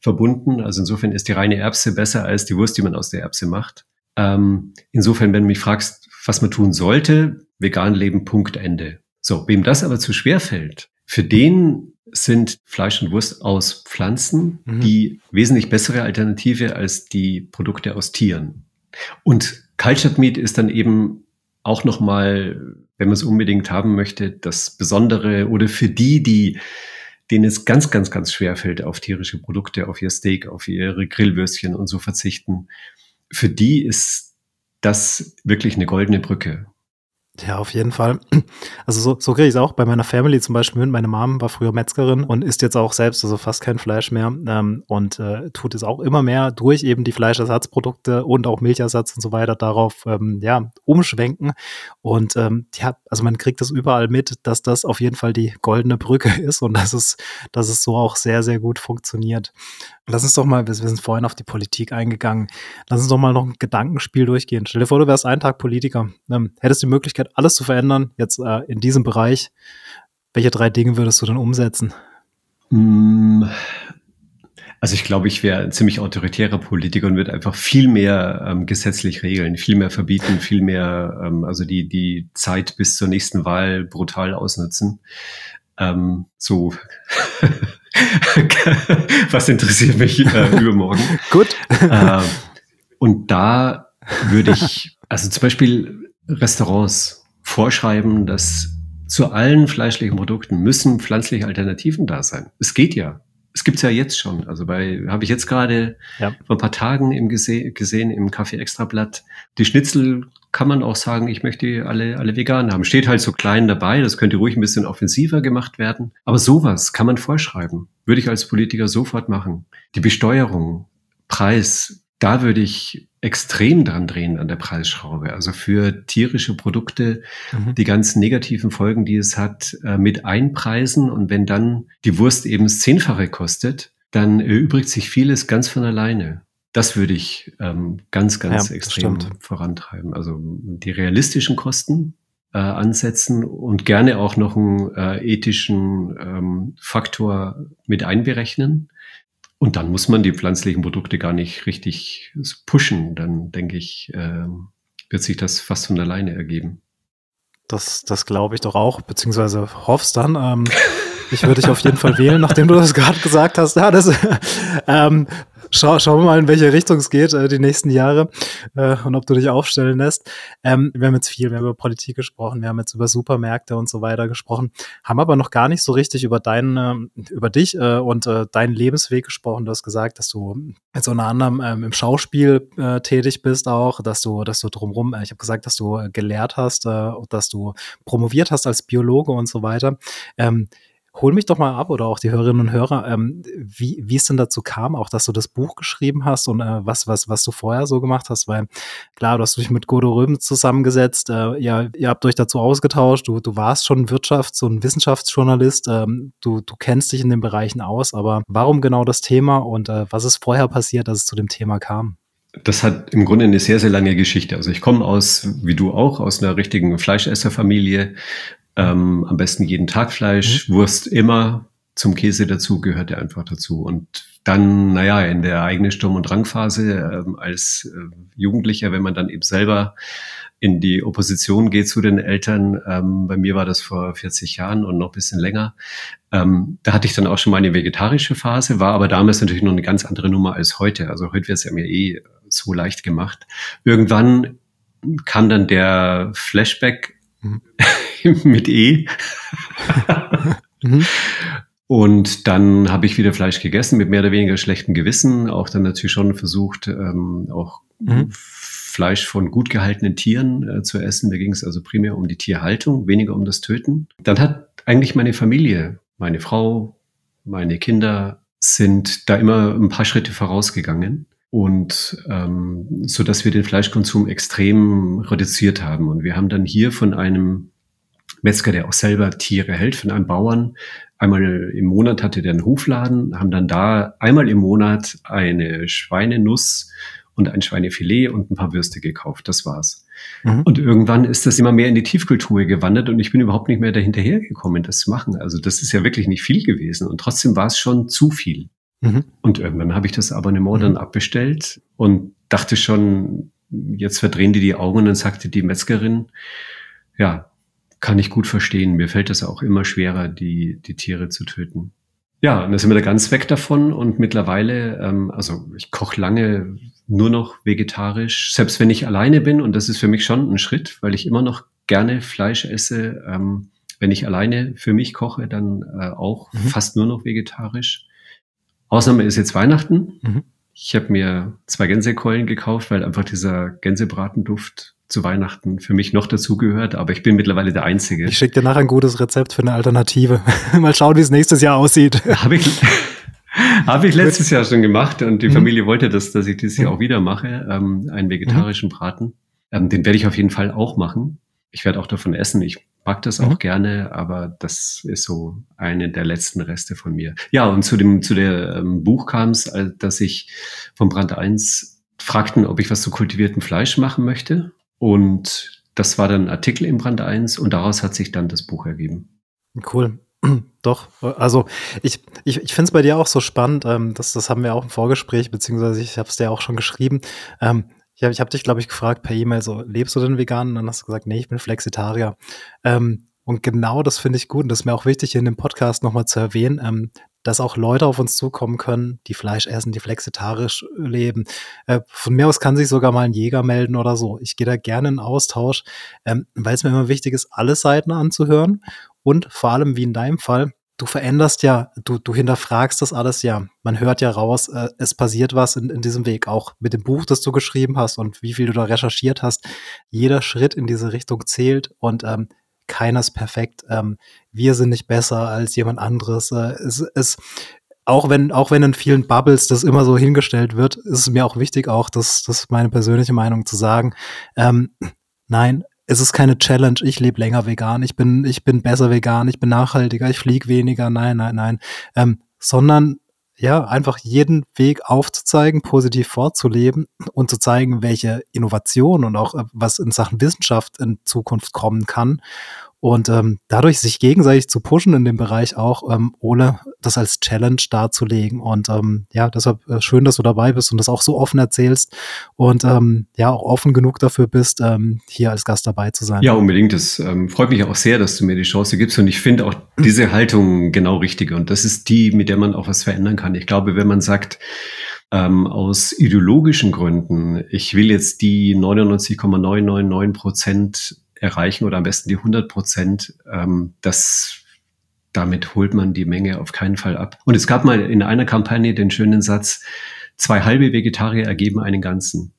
verbunden. Also insofern ist die reine Erbse besser als die Wurst, die man aus der Erbse macht. Ähm, insofern, wenn du mich fragst, was man tun sollte, vegan leben, Punkt, Ende. So, wem das aber zu schwer fällt, für den sind Fleisch und Wurst aus Pflanzen mhm. die wesentlich bessere Alternative als die Produkte aus Tieren. Und Cultured Meat ist dann eben auch nochmal, wenn man es unbedingt haben möchte, das Besondere oder für die, die denen es ganz, ganz, ganz schwer fällt, auf tierische Produkte, auf ihr Steak, auf ihre Grillwürstchen und so verzichten. Für die ist das wirklich eine goldene Brücke. Ja, auf jeden Fall. Also so, so kriege ich es auch bei meiner Family zum Beispiel. Meine Mom war früher Metzgerin und isst jetzt auch selbst also fast kein Fleisch mehr ähm, und äh, tut es auch immer mehr durch eben die Fleischersatzprodukte und auch Milchersatz und so weiter darauf ähm, ja umschwenken. Und ähm, ja, also man kriegt das überall mit, dass das auf jeden Fall die goldene Brücke ist und dass es, dass es so auch sehr, sehr gut funktioniert. Lass uns doch mal, wir sind vorhin auf die Politik eingegangen, lass uns doch mal noch ein Gedankenspiel durchgehen. Stell dir vor, du wärst einen Tag Politiker, ähm, hättest die Möglichkeit, alles zu verändern, jetzt äh, in diesem Bereich. Welche drei Dinge würdest du dann umsetzen? Mm, also ich glaube, ich wäre ein ziemlich autoritärer Politiker und würde einfach viel mehr ähm, gesetzlich regeln, viel mehr verbieten, viel mehr, ähm, also die, die Zeit bis zur nächsten Wahl brutal ausnutzen. Ähm, so Was interessiert mich äh, übermorgen? Gut. Äh, und da würde ich, also zum Beispiel Restaurants vorschreiben, dass zu allen fleischlichen Produkten müssen pflanzliche Alternativen da sein. Es geht ja. Es gibt's ja jetzt schon. Also bei habe ich jetzt gerade ja. vor ein paar Tagen im gese gesehen im Kaffee Extrablatt. Die Schnitzel kann man auch sagen, ich möchte alle, alle vegan haben. Steht halt so klein dabei, das könnte ruhig ein bisschen offensiver gemacht werden. Aber sowas kann man vorschreiben. Würde ich als Politiker sofort machen. Die Besteuerung, Preis, da würde ich extrem dran drehen an der Preisschraube. Also für tierische Produkte mhm. die ganzen negativen Folgen, die es hat, äh, mit einpreisen. Und wenn dann die Wurst eben das Zehnfache kostet, dann erübrigt sich vieles ganz von alleine. Das würde ich ähm, ganz, ganz ja, extrem vorantreiben. Also die realistischen Kosten äh, ansetzen und gerne auch noch einen äh, ethischen ähm, Faktor mit einberechnen. Und dann muss man die pflanzlichen Produkte gar nicht richtig pushen. Dann denke ich, äh, wird sich das fast von alleine ergeben. Das, das glaube ich doch auch, beziehungsweise hoffst dann. Ähm, ich würde dich auf jeden Fall wählen, nachdem du das gerade gesagt hast. Ja, das, ähm, Schau, schauen wir mal, in welche Richtung es geht äh, die nächsten Jahre äh, und ob du dich aufstellen lässt. Ähm, wir haben jetzt viel, wir haben über Politik gesprochen, wir haben jetzt über Supermärkte und so weiter gesprochen, haben aber noch gar nicht so richtig über deinen, äh, über dich äh, und äh, deinen Lebensweg gesprochen. Du hast gesagt, dass du jetzt unter anderem ähm, im Schauspiel äh, tätig bist auch, dass du, dass du drumrum, äh, ich habe gesagt, dass du äh, gelehrt hast, äh, dass du promoviert hast als Biologe und so weiter. Ähm, hol mich doch mal ab oder auch die Hörerinnen und Hörer, ähm, wie, wie es denn dazu kam, auch dass du das Buch geschrieben hast und äh, was, was, was du vorher so gemacht hast, weil klar, du hast dich mit Godo Röben zusammengesetzt, äh, ja, ihr habt euch dazu ausgetauscht, du, du warst schon Wirtschafts- und Wissenschaftsjournalist, ähm, du, du kennst dich in den Bereichen aus, aber warum genau das Thema und äh, was ist vorher passiert, dass es zu dem Thema kam? Das hat im Grunde eine sehr, sehr lange Geschichte. Also ich komme aus, wie du auch, aus einer richtigen Fleischesserfamilie. Ähm, am besten jeden Tag Fleisch, mhm. Wurst immer, zum Käse dazu gehört er einfach dazu. Und dann, naja, in der eigenen Sturm- und Drangphase ähm, als äh, Jugendlicher, wenn man dann eben selber in die Opposition geht zu den Eltern, ähm, bei mir war das vor 40 Jahren und noch bisschen länger, ähm, da hatte ich dann auch schon mal eine vegetarische Phase, war aber damals natürlich noch eine ganz andere Nummer als heute. Also heute wird es ja mir eh so leicht gemacht. Irgendwann kam dann der Flashback mhm. mit E. mhm. Und dann habe ich wieder Fleisch gegessen mit mehr oder weniger schlechtem Gewissen. Auch dann natürlich schon versucht, ähm, auch mhm. Fleisch von gut gehaltenen Tieren äh, zu essen. Da ging es also primär um die Tierhaltung, weniger um das Töten. Dann hat eigentlich meine Familie, meine Frau, meine Kinder sind da immer ein paar Schritte vorausgegangen und ähm, so dass wir den Fleischkonsum extrem reduziert haben. Und wir haben dann hier von einem Metzger, der auch selber Tiere hält, von einem Bauern. Einmal im Monat hatte der einen Hofladen, haben dann da einmal im Monat eine Schweinenuss und ein Schweinefilet und ein paar Würste gekauft. Das war's. Mhm. Und irgendwann ist das immer mehr in die Tiefkultur gewandert und ich bin überhaupt nicht mehr dahinterhergekommen, das zu machen. Also das ist ja wirklich nicht viel gewesen und trotzdem war es schon zu viel. Mhm. Und irgendwann habe ich das Abonnement mhm. dann abbestellt und dachte schon, jetzt verdrehen die die Augen und dann sagte die Metzgerin, ja, kann ich gut verstehen. Mir fällt es auch immer schwerer, die, die Tiere zu töten. Ja, und da sind wir da ganz weg davon und mittlerweile, ähm, also ich koche lange nur noch vegetarisch, selbst wenn ich alleine bin und das ist für mich schon ein Schritt, weil ich immer noch gerne Fleisch esse. Ähm, wenn ich alleine für mich koche, dann äh, auch mhm. fast nur noch vegetarisch. Ausnahme ist jetzt Weihnachten. Mhm. Ich habe mir zwei Gänsekeulen gekauft, weil einfach dieser Gänsebratenduft zu Weihnachten für mich noch dazugehört, aber ich bin mittlerweile der Einzige. Ich schicke dir nachher ein gutes Rezept für eine Alternative. Mal schauen, wie es nächstes Jahr aussieht. Habe ich, hab ich letztes Jahr schon gemacht und die mhm. Familie wollte das, dass ich dieses Jahr mhm. auch wieder mache, ähm, einen vegetarischen mhm. Braten. Ähm, den werde ich auf jeden Fall auch machen. Ich werde auch davon essen. Ich mag das auch mhm. gerne, aber das ist so eine der letzten Reste von mir. Ja, und zu dem zu der ähm, Buch kam es, äh, dass ich vom Brand 1 fragten, ob ich was zu kultiviertem Fleisch machen möchte. Und das war dann ein Artikel im Brand 1 und daraus hat sich dann das Buch ergeben. Cool. Doch, also ich, ich, ich finde es bei dir auch so spannend, ähm, das, das haben wir auch im Vorgespräch, beziehungsweise ich habe es dir auch schon geschrieben. Ähm, ich habe hab dich, glaube ich, gefragt per E-Mail, so, lebst du denn vegan? Und dann hast du gesagt, nee, ich bin Flexitarier. Ähm, und genau das finde ich gut und das ist mir auch wichtig, hier in dem Podcast nochmal zu erwähnen. Ähm, dass auch Leute auf uns zukommen können, die Fleisch essen, die flexitarisch leben. Äh, von mir aus kann sich sogar mal ein Jäger melden oder so. Ich gehe da gerne in Austausch, ähm, weil es mir immer wichtig ist, alle Seiten anzuhören und vor allem wie in deinem Fall, du veränderst ja, du, du hinterfragst das alles ja. Man hört ja raus, äh, es passiert was in, in diesem Weg, auch mit dem Buch, das du geschrieben hast und wie viel du da recherchiert hast. Jeder Schritt in diese Richtung zählt und ähm, keiner ist perfekt. Ähm, wir sind nicht besser als jemand anderes. Äh, es, es, auch wenn, auch wenn in vielen Bubbles das immer so hingestellt wird, ist es mir auch wichtig, auch das, das meine persönliche Meinung zu sagen. Ähm, nein, es ist keine Challenge, ich lebe länger vegan, ich bin, ich bin besser vegan, ich bin nachhaltiger, ich fliege weniger, nein, nein, nein. Ähm, sondern ja, einfach jeden Weg aufzuzeigen, positiv vorzuleben und zu zeigen, welche Innovation und auch äh, was in Sachen Wissenschaft in Zukunft kommen kann und ähm, dadurch sich gegenseitig zu pushen in dem Bereich auch, ähm, ohne das als Challenge darzulegen. Und ähm, ja, deshalb äh, schön, dass du dabei bist und das auch so offen erzählst und ähm, ja, auch offen genug dafür bist, ähm, hier als Gast dabei zu sein. Ja, unbedingt. Das ähm, freut mich auch sehr, dass du mir die Chance gibst. Und ich finde auch diese Haltung genau richtig. Und das ist die, mit der man auch was verändern kann. Ich glaube, wenn man sagt, ähm, aus ideologischen Gründen, ich will jetzt die 99,999 Prozent erreichen oder am besten die 100 Prozent. Ähm, das, damit holt man die Menge auf keinen Fall ab. Und es gab mal in einer Kampagne den schönen Satz, zwei halbe Vegetarier ergeben einen ganzen.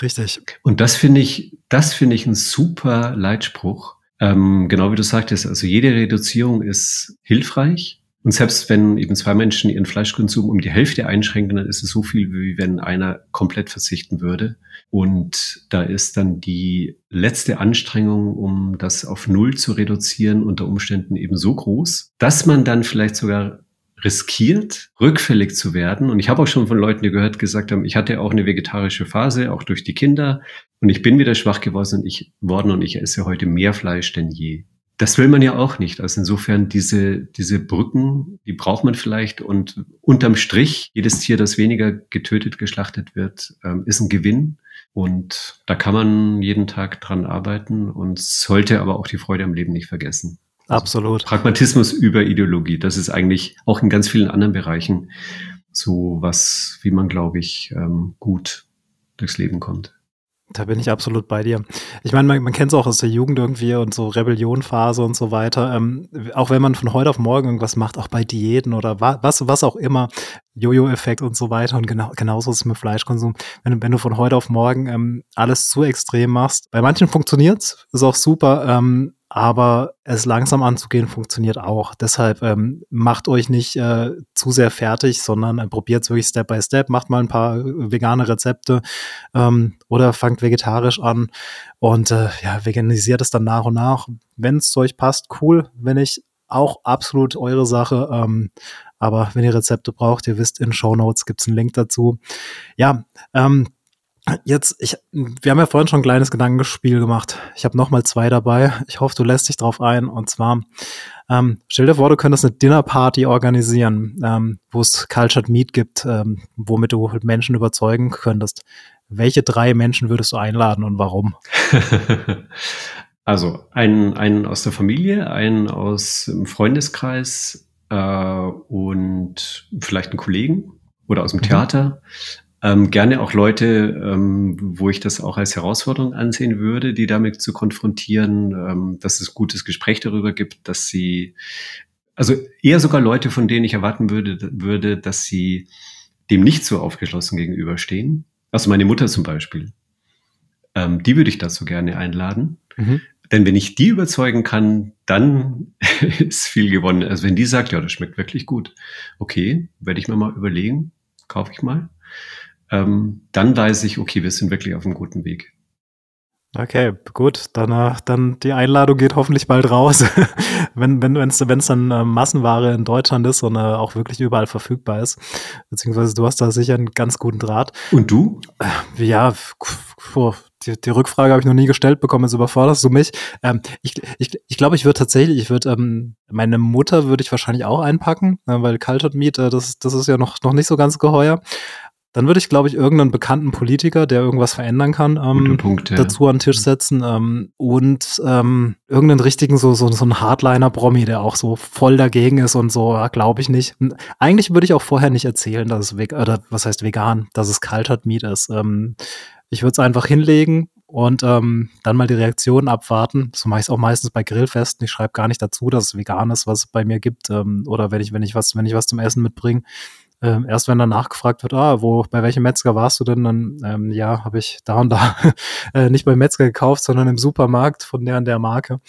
Richtig. Und das finde ich, das finde ich ein super Leitspruch. Ähm, genau wie du sagtest, also jede Reduzierung ist hilfreich. Und selbst wenn eben zwei Menschen ihren Fleischkonsum um die Hälfte einschränken, dann ist es so viel, wie wenn einer komplett verzichten würde. Und da ist dann die letzte Anstrengung, um das auf Null zu reduzieren, unter Umständen eben so groß, dass man dann vielleicht sogar riskiert, rückfällig zu werden. Und ich habe auch schon von Leuten, die gehört, gesagt haben, ich hatte auch eine vegetarische Phase, auch durch die Kinder. Und ich bin wieder schwach geworden und ich, worden und ich esse heute mehr Fleisch denn je. Das will man ja auch nicht. Also insofern diese, diese Brücken, die braucht man vielleicht. Und unterm Strich, jedes Tier, das weniger getötet, geschlachtet wird, ähm, ist ein Gewinn. Und da kann man jeden Tag dran arbeiten und sollte aber auch die Freude am Leben nicht vergessen. Also Absolut. Pragmatismus über Ideologie. Das ist eigentlich auch in ganz vielen anderen Bereichen so was, wie man, glaube ich, ähm, gut durchs Leben kommt. Da bin ich absolut bei dir. Ich meine, man, man kennt es auch aus der Jugend irgendwie und so Rebellionphase und so weiter. Ähm, auch wenn man von heute auf morgen irgendwas macht, auch bei Diäten oder was, was auch immer, Jojo-Effekt und so weiter. Und genau, genauso ist es mit Fleischkonsum. Wenn, wenn du von heute auf morgen ähm, alles zu extrem machst, bei manchen funktioniert's, ist auch super. Ähm, aber es langsam anzugehen funktioniert auch. Deshalb ähm, macht euch nicht äh, zu sehr fertig, sondern äh, probiert es wirklich Step by Step, macht mal ein paar äh, vegane Rezepte ähm, oder fangt vegetarisch an und äh, ja, veganisiert es dann nach und nach. Wenn es zu euch passt, cool. Wenn nicht, auch absolut eure Sache. Ähm, aber wenn ihr Rezepte braucht, ihr wisst, in Show Notes gibt's einen Link dazu. Ja, ähm, Jetzt, ich, wir haben ja vorhin schon ein kleines Gedankenspiel gemacht. Ich habe nochmal zwei dabei. Ich hoffe, du lässt dich drauf ein. Und zwar, ähm, stell dir vor, du könntest eine Dinnerparty organisieren, ähm, wo es Cultured Meat gibt, ähm, womit du Menschen überzeugen könntest. Welche drei Menschen würdest du einladen und warum? also einen, einen aus der Familie, einen aus dem Freundeskreis äh, und vielleicht einen Kollegen oder aus dem mhm. Ähm, gerne auch Leute, ähm, wo ich das auch als Herausforderung ansehen würde, die damit zu konfrontieren, ähm, dass es gutes Gespräch darüber gibt, dass sie, also eher sogar Leute, von denen ich erwarten würde, würde, dass sie dem nicht so aufgeschlossen gegenüberstehen. Also meine Mutter zum Beispiel. Ähm, die würde ich dazu gerne einladen. Mhm. Denn wenn ich die überzeugen kann, dann ist viel gewonnen. Also wenn die sagt, ja, das schmeckt wirklich gut, okay, werde ich mir mal überlegen, kaufe ich mal ähm, dann weiß ich, okay, wir sind wirklich auf einem guten Weg. Okay, gut. Dann, dann die Einladung geht hoffentlich bald raus, wenn wenn wenn es dann äh, Massenware in Deutschland ist und äh, auch wirklich überall verfügbar ist. Beziehungsweise du hast da sicher einen ganz guten Draht. Und du? Äh, ja, puh, die, die Rückfrage habe ich noch nie gestellt bekommen. Jetzt überforderst du mich. Ähm, ich ich, ich glaube, ich würde tatsächlich, ich würde ähm, meine Mutter würde ich wahrscheinlich auch einpacken, äh, weil Cultured Meat, äh, das das ist ja noch noch nicht so ganz geheuer. Dann würde ich, glaube ich, irgendeinen bekannten Politiker, der irgendwas verändern kann, ähm, Punkt, ja. dazu an den Tisch setzen ähm, und ähm, irgendeinen richtigen, so, so, so einen Hardliner-Promi, der auch so voll dagegen ist und so, ja, glaube ich nicht. Eigentlich würde ich auch vorher nicht erzählen, dass es vegan, oder was heißt vegan, dass es Cultured Meat ist. Ähm, ich würde es einfach hinlegen und ähm, dann mal die Reaktion abwarten. So mache ich es auch meistens bei Grillfesten. Ich schreibe gar nicht dazu, dass es vegan ist, was es bei mir gibt. Ähm, oder wenn ich, wenn ich was, wenn ich was zum Essen mitbringe. Ähm, erst wenn dann nachgefragt wird, ah, wo, bei welchem Metzger warst du denn? Dann, ähm, ja, habe ich da und da äh, nicht beim Metzger gekauft, sondern im Supermarkt von der und der Marke.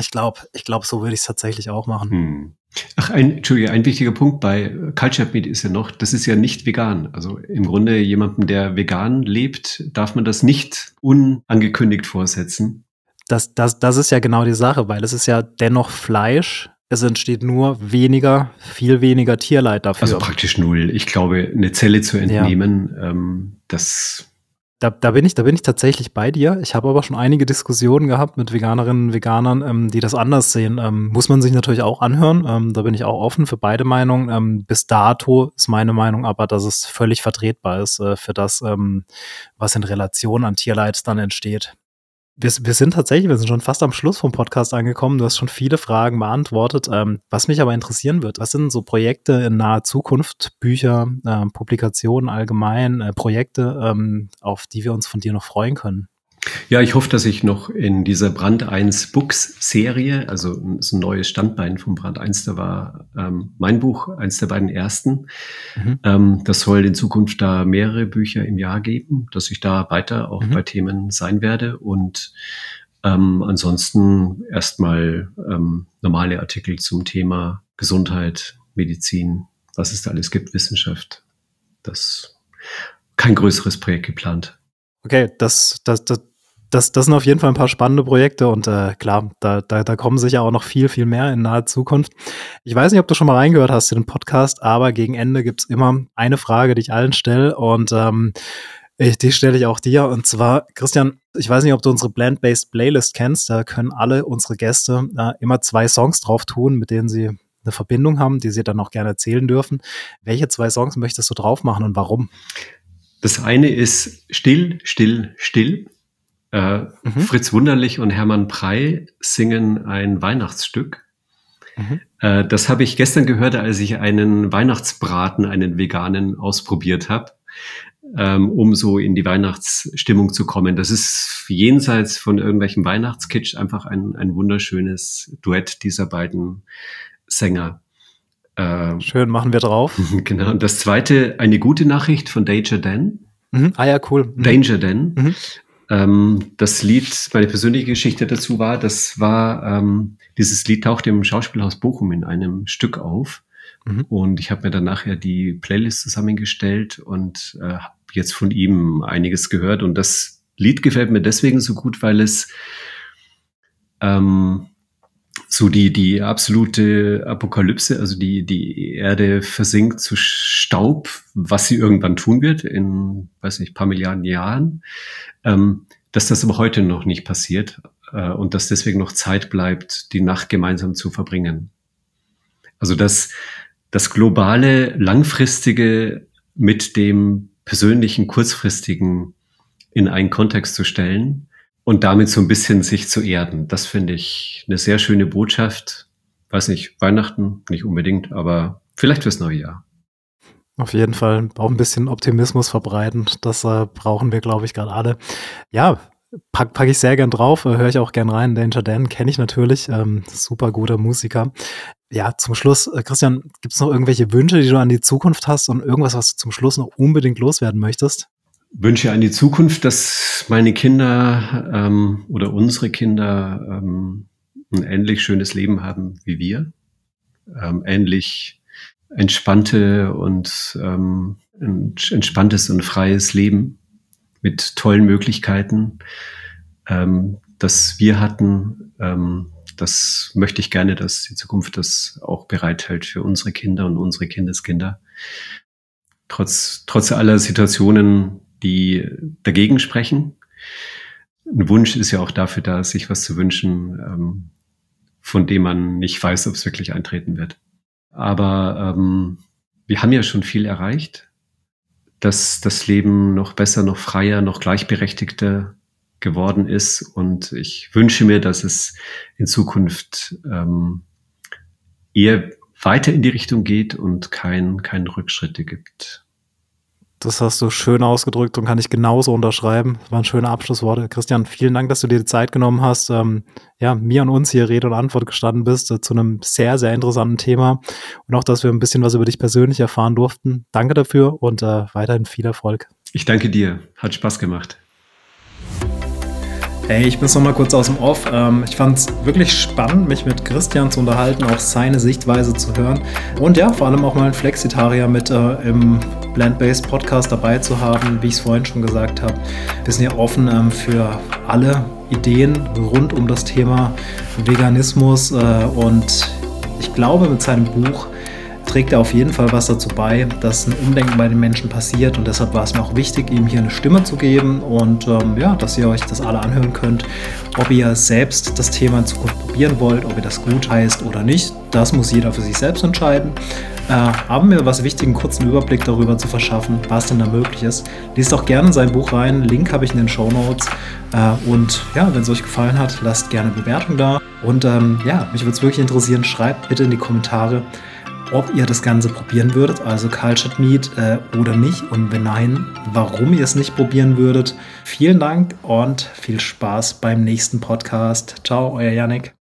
Ich glaube, ich glaube, so würde ich es tatsächlich auch machen. Hm. Ach, ein, Entschuldige, ein wichtiger Punkt bei Culture Meat ist ja noch, das ist ja nicht vegan. Also im Grunde jemandem, der vegan lebt, darf man das nicht unangekündigt vorsetzen. Das, das, das ist ja genau die Sache, weil es ist ja dennoch Fleisch. Es entsteht nur weniger, viel weniger Tierleid dafür. Also praktisch null. Ich glaube, eine Zelle zu entnehmen, ja. ähm, das da, da, bin ich, da bin ich tatsächlich bei dir. Ich habe aber schon einige Diskussionen gehabt mit Veganerinnen und Veganern, ähm, die das anders sehen. Ähm, muss man sich natürlich auch anhören. Ähm, da bin ich auch offen für beide Meinungen. Ähm, bis dato ist meine Meinung aber, dass es völlig vertretbar ist äh, für das, ähm, was in Relation an Tierleid dann entsteht wir, wir sind tatsächlich, wir sind schon fast am Schluss vom Podcast angekommen. Du hast schon viele Fragen beantwortet. Ähm, was mich aber interessieren wird, was sind so Projekte in naher Zukunft, Bücher, äh, Publikationen allgemein, äh, Projekte, ähm, auf die wir uns von dir noch freuen können? Ja, ich hoffe, dass ich noch in dieser Brand 1 Books Serie, also so ein neues Standbein vom Brand 1, da war ähm, mein Buch, eins der beiden ersten. Mhm. Ähm, das soll in Zukunft da mehrere Bücher im Jahr geben, dass ich da weiter auch mhm. bei Themen sein werde und ähm, ansonsten erstmal ähm, normale Artikel zum Thema Gesundheit, Medizin, was es da alles gibt, Wissenschaft. Das kein größeres Projekt geplant. Okay, das, das, das, das, das sind auf jeden Fall ein paar spannende Projekte und äh, klar, da, da, da kommen sicher auch noch viel, viel mehr in naher Zukunft. Ich weiß nicht, ob du schon mal reingehört hast in den Podcast, aber gegen Ende gibt's immer eine Frage, die ich allen stelle und ähm, ich, die stelle ich auch dir. Und zwar, Christian, ich weiß nicht, ob du unsere Blend-Based Playlist kennst. Da können alle unsere Gäste äh, immer zwei Songs drauf tun, mit denen sie eine Verbindung haben, die sie dann auch gerne erzählen dürfen. Welche zwei Songs möchtest du drauf machen und warum? Das eine ist Still, Still, Still äh, mhm. Fritz Wunderlich und Hermann Prey singen ein Weihnachtsstück. Mhm. Äh, das habe ich gestern gehört, als ich einen Weihnachtsbraten, einen veganen, ausprobiert habe, ähm, um so in die Weihnachtsstimmung zu kommen. Das ist jenseits von irgendwelchen Weihnachtskitsch einfach ein, ein wunderschönes Duett dieser beiden Sänger. Äh, Schön, machen wir drauf. genau. Und das zweite, eine gute Nachricht von Danger Dan. Mhm. Ah ja, cool. Mhm. Danger Dan. Mhm. Ähm, das Lied, meine persönliche Geschichte dazu war, das war, ähm, dieses Lied tauchte im Schauspielhaus Bochum in einem Stück auf. Mhm. Und ich habe mir dann nachher die Playlist zusammengestellt und äh, habe jetzt von ihm einiges gehört. Und das Lied gefällt mir deswegen so gut, weil es ähm, so die, die absolute Apokalypse, also die, die Erde versinkt zu Staub, was sie irgendwann tun wird in, weiß nicht, paar Milliarden Jahren, ähm, dass das aber heute noch nicht passiert äh, und dass deswegen noch Zeit bleibt, die Nacht gemeinsam zu verbringen. Also das, das globale, langfristige mit dem persönlichen, kurzfristigen in einen Kontext zu stellen, und damit so ein bisschen sich zu erden. Das finde ich eine sehr schöne Botschaft. Weiß nicht, Weihnachten nicht unbedingt, aber vielleicht fürs neue Jahr. Auf jeden Fall auch ein bisschen Optimismus verbreiten. Das äh, brauchen wir, glaube ich, gerade alle. Ja, packe pack ich sehr gern drauf, äh, höre ich auch gern rein. Danger Dan kenne ich natürlich, ähm, super guter Musiker. Ja, zum Schluss, äh, Christian, gibt es noch irgendwelche Wünsche, die du an die Zukunft hast und irgendwas, was du zum Schluss noch unbedingt loswerden möchtest? Wünsche an die Zukunft, dass meine Kinder ähm, oder unsere Kinder ähm, ein ähnlich schönes Leben haben wie wir, ähm, ähnlich entspannte und ähm, entspanntes und freies Leben mit tollen Möglichkeiten, ähm, das wir hatten. Ähm, das möchte ich gerne, dass die Zukunft das auch bereithält für unsere Kinder und unsere Kindeskinder. Trotz, trotz aller Situationen, die dagegen sprechen. Ein Wunsch ist ja auch dafür da, sich was zu wünschen, ähm, von dem man nicht weiß, ob es wirklich eintreten wird. Aber ähm, wir haben ja schon viel erreicht. dass das Leben noch besser, noch freier, noch gleichberechtigter geworden ist. Und ich wünsche mir, dass es in Zukunft ähm, eher weiter in die Richtung geht und kein, kein Rückschritte gibt. Das hast du schön ausgedrückt und kann ich genauso unterschreiben. Das waren schöne Abschlussworte. Christian, vielen Dank, dass du dir die Zeit genommen hast, ähm, ja, mir und uns hier Rede und Antwort gestanden bist äh, zu einem sehr, sehr interessanten Thema und auch, dass wir ein bisschen was über dich persönlich erfahren durften. Danke dafür und äh, weiterhin viel Erfolg. Ich danke dir. Hat Spaß gemacht. Hey, ich bin noch mal kurz aus dem Off. Ähm, ich fand es wirklich spannend, mich mit Christian zu unterhalten, auch seine Sichtweise zu hören. Und ja, vor allem auch mal einen Flexitarier mit äh, im Plant-Based Podcast dabei zu haben, wie ich es vorhin schon gesagt habe. Wir sind ja offen ähm, für alle Ideen rund um das Thema Veganismus äh, und ich glaube, mit seinem Buch trägt er auf jeden Fall was dazu bei, dass ein Umdenken bei den Menschen passiert und deshalb war es mir auch wichtig, ihm hier eine Stimme zu geben und ähm, ja, dass ihr euch das alle anhören könnt. Ob ihr selbst das Thema in Zukunft probieren wollt, ob ihr das gut heißt oder nicht, das muss jeder für sich selbst entscheiden. Äh, haben mir was wichtig, einen kurzen Überblick darüber zu verschaffen, was denn da möglich ist. Lest auch gerne in sein Buch rein, Link habe ich in den Show Notes. Äh, und ja, wenn es euch gefallen hat, lasst gerne Bewertung da. Und ähm, ja, mich würde es wirklich interessieren, schreibt bitte in die Kommentare, ob ihr das Ganze probieren würdet, also Cultured Meat äh, oder nicht und wenn nein, warum ihr es nicht probieren würdet. Vielen Dank und viel Spaß beim nächsten Podcast. Ciao, euer Yannick.